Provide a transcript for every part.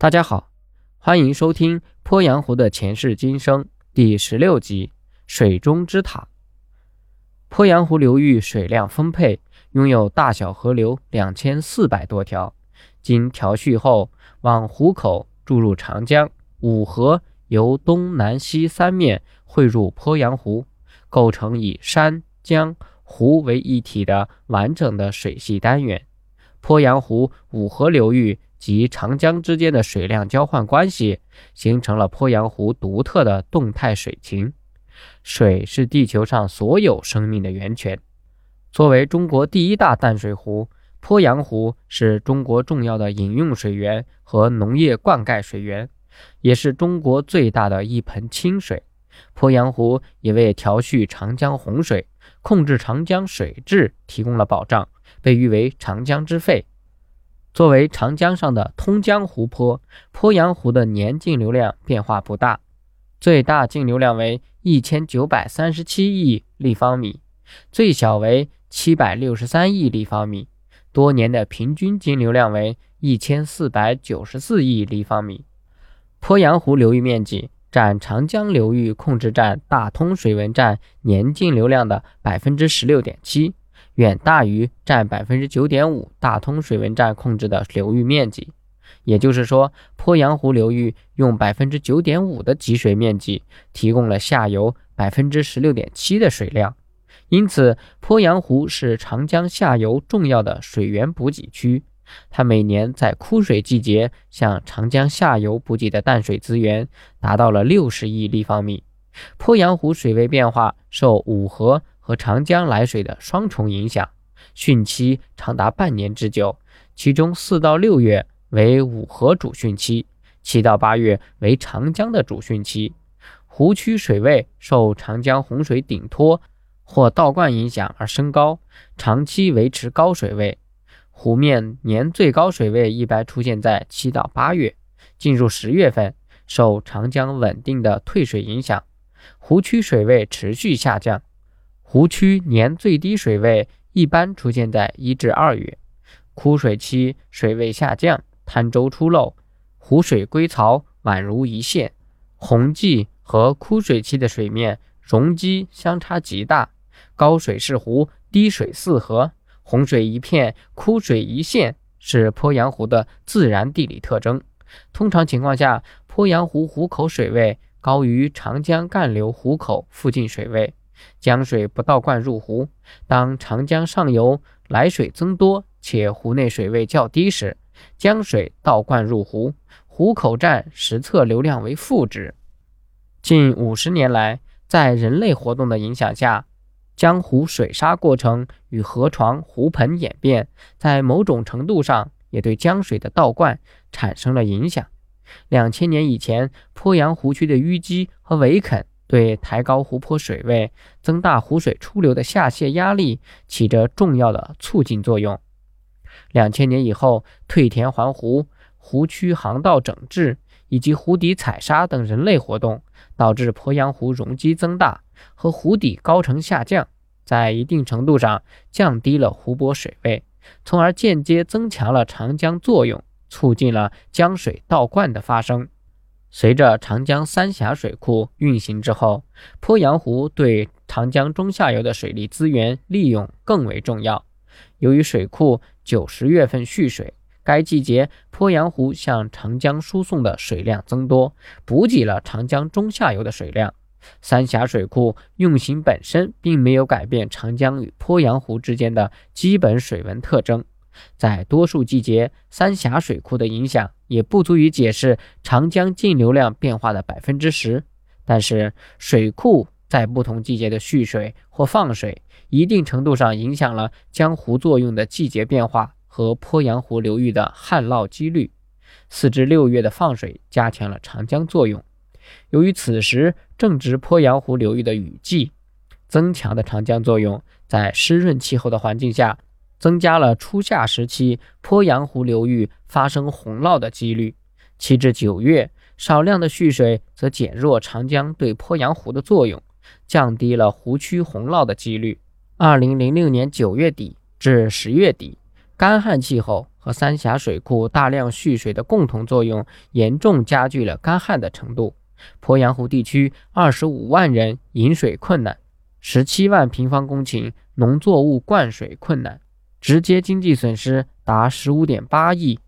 大家好，欢迎收听《鄱阳湖的前世今生》第十六集《水中之塔》。鄱阳湖流域水量丰沛，拥有大小河流两千四百多条，经调蓄后往湖口注入长江，五河由东南西三面汇入鄱阳湖，构成以山江湖为一体的完整的水系单元。鄱阳湖五河流域。及长江之间的水量交换关系，形成了鄱阳湖独特的动态水情。水是地球上所有生命的源泉。作为中国第一大淡水湖，鄱阳湖是中国重要的饮用水源和农业灌溉水源，也是中国最大的一盆清水。鄱阳湖也为调蓄长江洪水、控制长江水质提供了保障，被誉为“长江之肺”。作为长江上的通江湖泊，鄱阳湖的年净流量变化不大，最大净流量为一千九百三十七亿立方米，最小为七百六十三亿立方米，多年的平均净流量为一千四百九十四亿立方米。鄱阳湖流域面积占长江流域控制站大通水文站年净流量的百分之十六点七。远大于占百分之九点五大通水文站控制的流域面积，也就是说，鄱阳湖流域用百分之九点五的集水面积提供了下游百分之十六点七的水量。因此，鄱阳湖是长江下游重要的水源补给区。它每年在枯水季节向长江下游补给的淡水资源达到了六十亿立方米。鄱阳湖水位变化受五河。和长江来水的双重影响，汛期长达半年之久，其中四到六月为五河主汛期，七到八月为长江的主汛期。湖区水位受长江洪水顶托或倒灌影响而升高，长期维持高水位。湖面年最高水位一般出现在七到八月，进入十月份，受长江稳定的退水影响，湖区水位持续下降。湖区年最低水位一般出现在一至二月，枯水期水位下降，滩洲出漏，湖水归槽宛如一线。洪季和枯水期的水面容积相差极大，高水是湖，低水四河，洪水一片，枯水一线，是鄱阳湖的自然地理特征。通常情况下，鄱阳湖湖口水位高于长江干流湖口附近水位。江水不倒灌入湖。当长江上游来水增多且湖内水位较低时，江水倒灌入湖，湖口站实测流量为负值。近五十年来，在人类活动的影响下，江湖水沙过程与河床、湖盆演变，在某种程度上也对江水的倒灌产生了影响。两千年以前，鄱阳湖区的淤积和围垦。对抬高湖泊水位、增大湖水出流的下泄压力起着重要的促进作用。两千年以后，退田还湖、湖区航道整治以及湖底采沙等人类活动，导致鄱阳湖容积增大和湖底高程下降，在一定程度上降低了湖泊水位，从而间接增强了长江作用，促进了江水倒灌的发生。随着长江三峡水库运行之后，鄱阳湖对长江中下游的水利资源利用更为重要。由于水库九十月份蓄水，该季节鄱阳湖向长江输送的水量增多，补给了长江中下游的水量。三峡水库运行本身并没有改变长江与鄱阳湖之间的基本水文特征。在多数季节，三峡水库的影响也不足以解释长江净流量变化的百分之十。但是，水库在不同季节的蓄水或放水，一定程度上影响了江湖作用的季节变化和鄱阳湖流域的旱涝几率。四至六月的放水加强了长江作用。由于此时正值鄱阳湖流域的雨季，增强的长江作用在湿润气候的环境下。增加了初夏时期鄱阳湖流域发生洪涝的几率。七至九月，少量的蓄水则减弱长江对鄱阳湖的作用，降低了湖区洪涝的几率。二零零六年九月底至十月底，干旱气候和三峡水库大量蓄水的共同作用，严重加剧了干旱的程度。鄱阳湖地区二十五万人饮水困难，十七万平方公顷农作物灌水困难，直接经济损失达十五点八亿。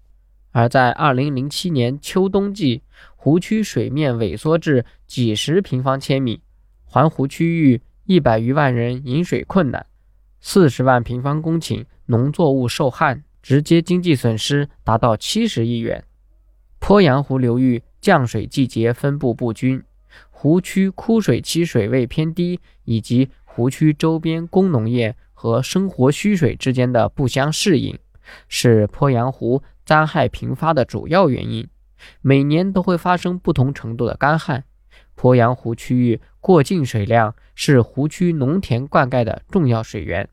而在二零零七年秋冬季，湖区水面萎缩至几十平方千米，环湖区域一百余万人饮水困难，四十万平方公顷农作物受旱，直接经济损失达到七十亿元。鄱阳湖流域降水季节分布不均，湖区枯水期水位偏低，以及湖区周边工农业和生活需水之间的不相适应，是鄱阳湖。灾害频发的主要原因，每年都会发生不同程度的干旱。鄱阳湖区域过境水量是湖区农田灌溉的重要水源，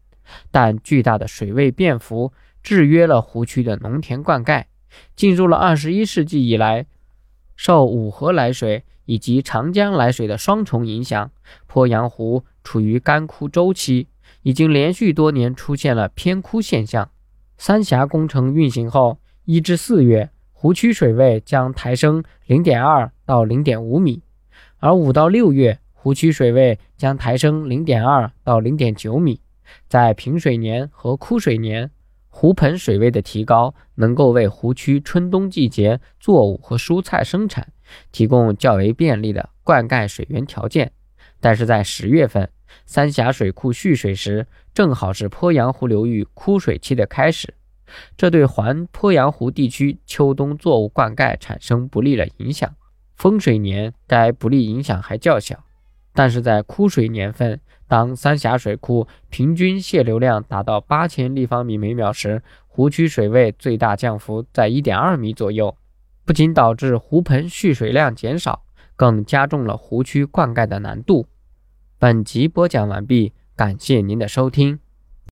但巨大的水位变幅制约了湖区的农田灌溉。进入了二十一世纪以来，受五河来水以及长江来水的双重影响，鄱阳湖处于干枯周期，已经连续多年出现了偏枯现象。三峡工程运行后。一至四月，湖区水位将抬升零点二到零点五米，而五到六月，湖区水位将抬升零点二到零点九米。在平水年和枯水年，湖盆水位的提高能够为湖区春冬季节作物和蔬菜生产提供较为便利的灌溉水源条件。但是在十月份，三峡水库蓄水时，正好是鄱阳湖流域枯水期的开始。这对环鄱阳湖地区秋冬作物灌溉产生不利的影响。丰水年该不利影响还较小，但是在枯水年份，当三峡水库平均泄流量达到八千立方米每秒时，湖区水位最大降幅在一点二米左右，不仅导致湖盆蓄水量减少，更加重了湖区灌溉的难度。本集播讲完毕，感谢您的收听。